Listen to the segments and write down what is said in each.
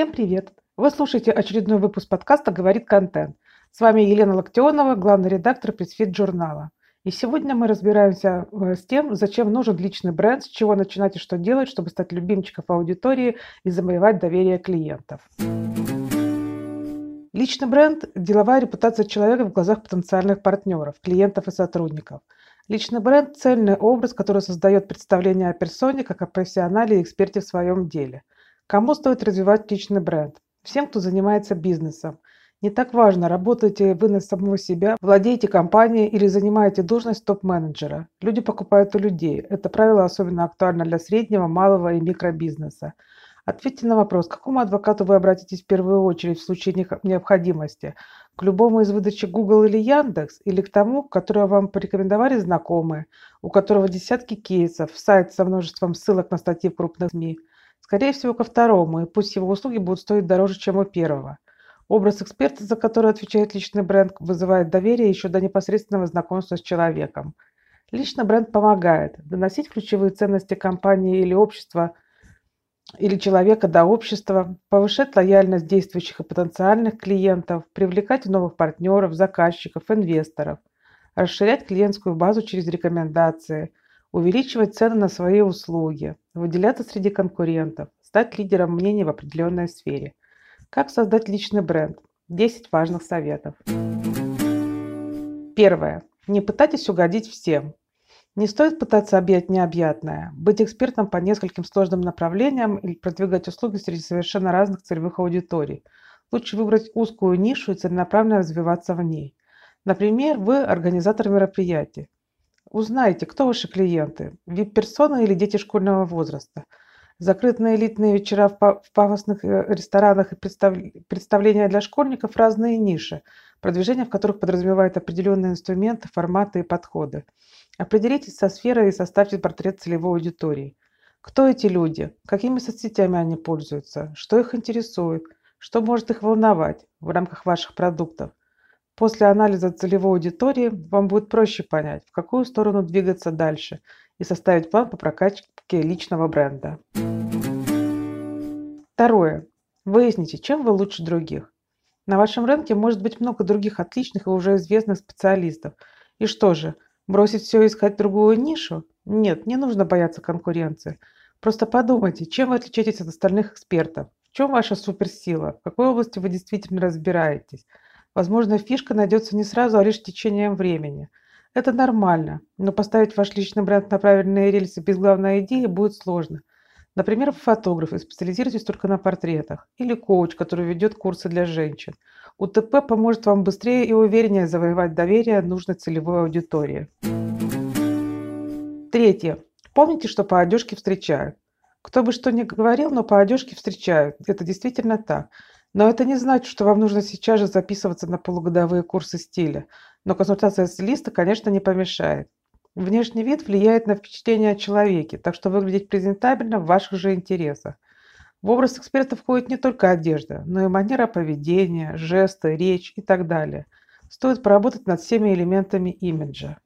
Всем привет! Вы слушаете очередной выпуск подкаста «Говорит контент». С вами Елена Локтионова, главный редактор пресс-фит журнала. И сегодня мы разбираемся э, с тем, зачем нужен личный бренд, с чего начинать и что делать, чтобы стать любимчиком аудитории и завоевать доверие клиентов. Личный бренд – деловая репутация человека в глазах потенциальных партнеров, клиентов и сотрудников. Личный бренд – цельный образ, который создает представление о персоне как о профессионале и эксперте в своем деле. Кому стоит развивать личный бренд? Всем, кто занимается бизнесом. Не так важно, работаете вы на самого себя, владеете компанией или занимаете должность топ-менеджера. Люди покупают у людей. Это правило особенно актуально для среднего, малого и микробизнеса. Ответьте на вопрос, к какому адвокату вы обратитесь в первую очередь в случае необходимости? К любому из выдачи Google или Яндекс? Или к тому, которого вам порекомендовали знакомые, у которого десятки кейсов, сайт со множеством ссылок на статьи в крупных СМИ? Скорее всего, ко второму, и пусть его услуги будут стоить дороже, чем у первого. Образ эксперта, за который отвечает личный бренд, вызывает доверие еще до непосредственного знакомства с человеком. Личный бренд помогает доносить ключевые ценности компании или общества или человека до общества, повышать лояльность действующих и потенциальных клиентов, привлекать новых партнеров, заказчиков, инвесторов, расширять клиентскую базу через рекомендации, увеличивать цены на свои услуги, выделяться среди конкурентов, стать лидером мнений в определенной сфере. Как создать личный бренд? 10 важных советов. Первое. Не пытайтесь угодить всем. Не стоит пытаться объять необъятное, быть экспертом по нескольким сложным направлениям или продвигать услуги среди совершенно разных целевых аудиторий. Лучше выбрать узкую нишу и целенаправленно развиваться в ней. Например, вы организатор мероприятий. Узнайте, кто ваши клиенты, вип-персоны или дети школьного возраста – Закрытые элитные вечера в пафосных э, ресторанах и представления для школьников – разные ниши, продвижение в которых подразумевает определенные инструменты, форматы и подходы. Определитесь со сферой и составьте портрет целевой аудитории. Кто эти люди? Какими соцсетями они пользуются? Что их интересует? Что может их волновать в рамках ваших продуктов? После анализа целевой аудитории вам будет проще понять, в какую сторону двигаться дальше и составить план по прокачке личного бренда. Второе. Выясните, чем вы лучше других. На вашем рынке может быть много других отличных и уже известных специалистов. И что же, бросить все и искать другую нишу? Нет, не нужно бояться конкуренции. Просто подумайте, чем вы отличаетесь от остальных экспертов. В чем ваша суперсила? В какой области вы действительно разбираетесь? Возможно, фишка найдется не сразу, а лишь течением времени. Это нормально, но поставить ваш личный бренд на правильные рельсы без главной идеи будет сложно. Например, фотограф и специализируйтесь только на портретах. Или коуч, который ведет курсы для женщин. УТП поможет вам быстрее и увереннее завоевать доверие нужной целевой аудитории. Третье. Помните, что по одежке встречают. Кто бы что ни говорил, но по одежке встречают. Это действительно так. Но это не значит, что вам нужно сейчас же записываться на полугодовые курсы стиля. Но консультация стилиста, конечно, не помешает. Внешний вид влияет на впечатление о человеке, так что выглядеть презентабельно в ваших же интересах. В образ эксперта входит не только одежда, но и манера поведения, жесты, речь и так далее. Стоит поработать над всеми элементами имиджа.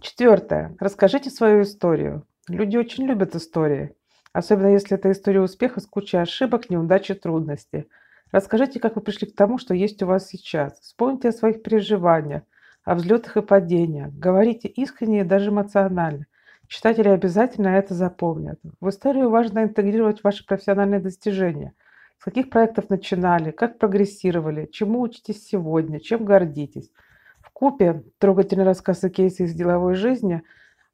Четвертое. Расскажите свою историю. Люди очень любят истории. Особенно если это история успеха с кучей ошибок, неудач и трудностей. Расскажите, как вы пришли к тому, что есть у вас сейчас. Вспомните о своих переживаниях, о взлетах и падениях. Говорите искренне и даже эмоционально. Читатели обязательно это запомнят. В историю важно интегрировать ваши профессиональные достижения. С каких проектов начинали, как прогрессировали, чему учитесь сегодня, чем гордитесь. В купе трогательный рассказ и кейсы из деловой жизни –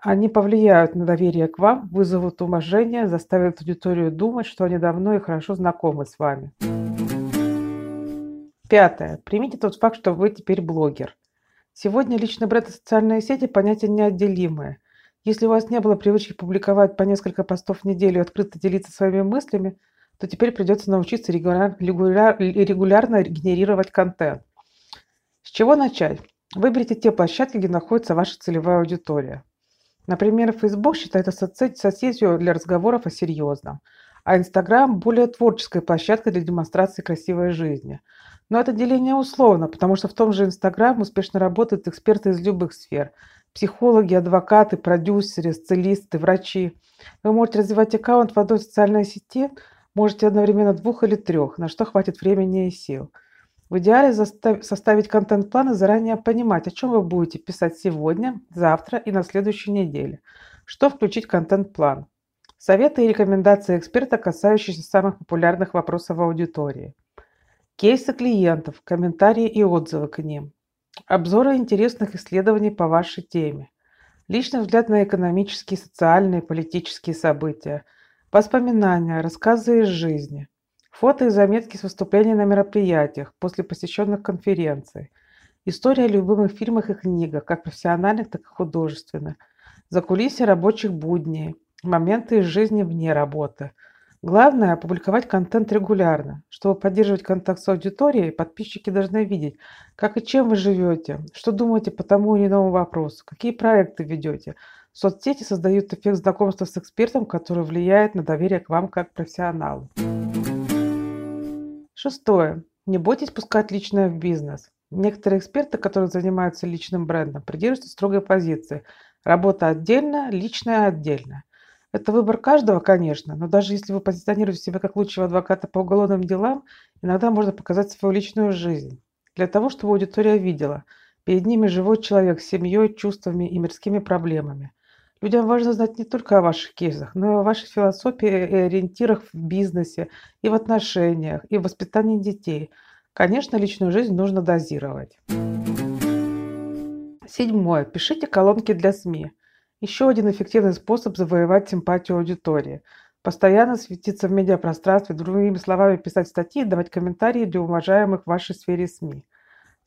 они повлияют на доверие к вам, вызовут уважение, заставят аудиторию думать, что они давно и хорошо знакомы с вами. Пятое. Примите тот факт, что вы теперь блогер. Сегодня личный бренд и социальные сети – понятия неотделимые. Если у вас не было привычки публиковать по несколько постов в неделю и открыто делиться своими мыслями, то теперь придется научиться регуляр, регуляр, регулярно генерировать контент. С чего начать? Выберите те площадки, где находится ваша целевая аудитория. Например, Facebook считает соцсетью для разговоров о серьезном, а Instagram – более творческой площадкой для демонстрации красивой жизни. Но это деление условно, потому что в том же Instagram успешно работают эксперты из любых сфер – психологи, адвокаты, продюсеры, сцелисты, врачи. Вы можете развивать аккаунт в одной социальной сети, Можете одновременно двух или трех, на что хватит времени и сил. В идеале составить контент-план и заранее понимать, о чем вы будете писать сегодня, завтра и на следующей неделе. Что включить в контент-план. Советы и рекомендации эксперта, касающиеся самых популярных вопросов аудитории. Кейсы клиентов, комментарии и отзывы к ним. Обзоры интересных исследований по вашей теме. Личный взгляд на экономические, социальные, политические события. Воспоминания, рассказы из жизни. Фото и заметки с выступлений на мероприятиях, после посещенных конференций. История о любимых фильмах и книгах, как профессиональных, так и художественных. Закулисье рабочих будней. Моменты из жизни вне работы – Главное– опубликовать контент регулярно. Чтобы поддерживать контакт с аудиторией, подписчики должны видеть, как и чем вы живете, что думаете по тому или иному вопросу, какие проекты ведете. Соцсети создают эффект знакомства с экспертом, который влияет на доверие к вам как профессионалу. Шестое. Не бойтесь пускать личное в бизнес. Некоторые эксперты, которые занимаются личным брендом, придерживаются строгой позиции. Работа отдельно, личная отдельно. Это выбор каждого, конечно, но даже если вы позиционируете себя как лучшего адвоката по уголовным делам, иногда можно показать свою личную жизнь. Для того, чтобы аудитория видела, перед ними живой человек с семьей, чувствами и мирскими проблемами. Людям важно знать не только о ваших кейсах, но и о вашей философии и ориентирах в бизнесе, и в отношениях, и в воспитании детей. Конечно, личную жизнь нужно дозировать. Седьмое. Пишите колонки для СМИ. Еще один эффективный способ завоевать симпатию аудитории. Постоянно светиться в медиапространстве, другими словами писать статьи давать комментарии для уважаемых в вашей сфере СМИ.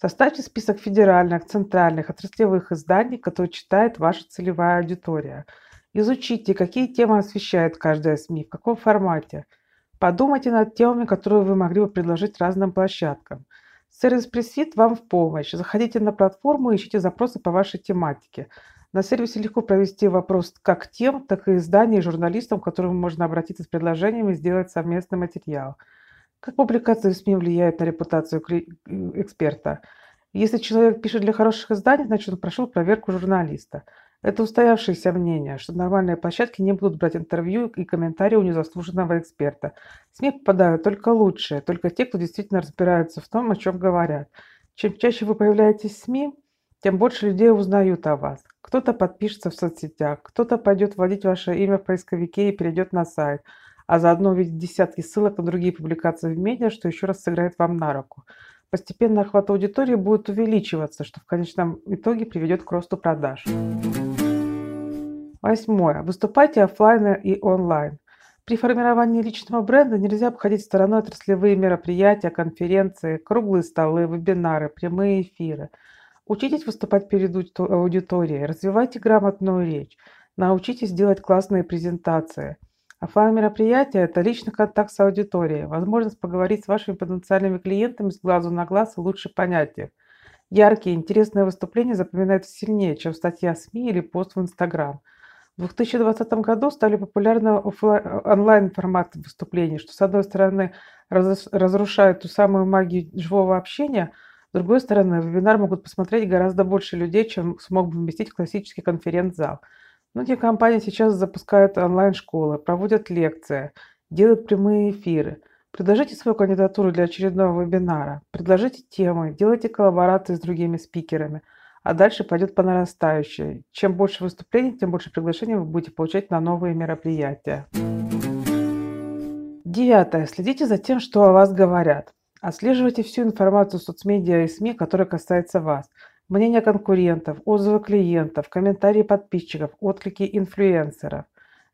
Составьте список федеральных, центральных, отраслевых изданий, которые читает ваша целевая аудитория. Изучите, какие темы освещает каждая СМИ, в каком формате. Подумайте над темами, которые вы могли бы предложить разным площадкам. Сервис Пресвит вам в помощь. Заходите на платформу и ищите запросы по вашей тематике. На сервисе легко провести вопрос как тем, так и изданий и журналистам, к которым можно обратиться с предложениями сделать совместный материал. Как публикация в СМИ влияет на репутацию эксперта? Если человек пишет для хороших изданий, значит он прошел проверку журналиста. Это устоявшееся мнение, что нормальные площадки не будут брать интервью и комментарии у незаслуженного эксперта. В СМИ попадают только лучшие, только те, кто действительно разбирается в том, о чем говорят. Чем чаще вы появляетесь в СМИ, тем больше людей узнают о вас. Кто-то подпишется в соцсетях, кто-то пойдет вводить ваше имя в поисковике и перейдет на сайт, а заодно увидит десятки ссылок на другие публикации в медиа, что еще раз сыграет вам на руку. Постепенно охват аудитории будет увеличиваться, что в конечном итоге приведет к росту продаж. Восьмое. Выступайте офлайн и онлайн. При формировании личного бренда нельзя обходить стороной отраслевые мероприятия, конференции, круглые столы, вебинары, прямые эфиры – Учитесь выступать перед аудиторией, развивайте грамотную речь, научитесь делать классные презентации. Офлайн мероприятие – это личный контакт с аудиторией, возможность поговорить с вашими потенциальными клиентами с глазу на глаз и лучше понять их. Яркие, интересные выступления запоминаются сильнее, чем статья СМИ или пост в Инстаграм. В 2020 году стали популярны онлайн-форматы выступлений, что, с одной стороны, разрушает ту самую магию живого общения – с другой стороны, вебинар могут посмотреть гораздо больше людей, чем смог бы вместить классический конференц-зал. Многие компании сейчас запускают онлайн-школы, проводят лекции, делают прямые эфиры. Предложите свою кандидатуру для очередного вебинара, предложите темы, делайте коллаборации с другими спикерами, а дальше пойдет по нарастающей. Чем больше выступлений, тем больше приглашений вы будете получать на новые мероприятия. Девятое. Следите за тем, что о вас говорят. Отслеживайте всю информацию в соцмедиа и СМИ, которая касается вас. Мнения конкурентов, отзывы клиентов, комментарии подписчиков, отклики инфлюенсеров.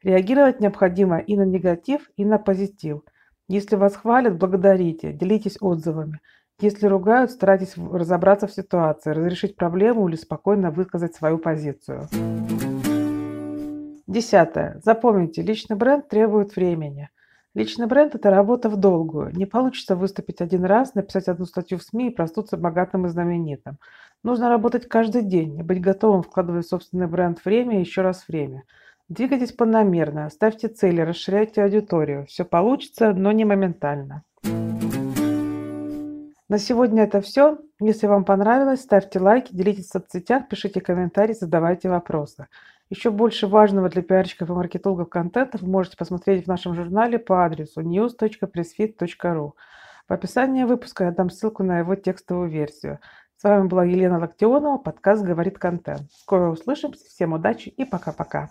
Реагировать необходимо и на негатив, и на позитив. Если вас хвалят, благодарите, делитесь отзывами. Если ругают, старайтесь разобраться в ситуации, разрешить проблему или спокойно высказать свою позицию. Десятое. Запомните, личный бренд требует времени. Личный бренд – это работа в долгую. Не получится выступить один раз, написать одну статью в СМИ и проснуться богатым и знаменитым. Нужно работать каждый день и быть готовым вкладывать в собственный бренд время и еще раз время. Двигайтесь планомерно, ставьте цели, расширяйте аудиторию. Все получится, но не моментально. На сегодня это все. Если вам понравилось, ставьте лайки, делитесь в соцсетях, пишите комментарии, задавайте вопросы. Еще больше важного для пиарщиков и маркетологов контента вы можете посмотреть в нашем журнале по адресу news.pressfit.ru. В описании выпуска я дам ссылку на его текстовую версию. С вами была Елена Локтионова, подкаст «Говорит контент». Скоро услышимся, всем удачи и пока-пока.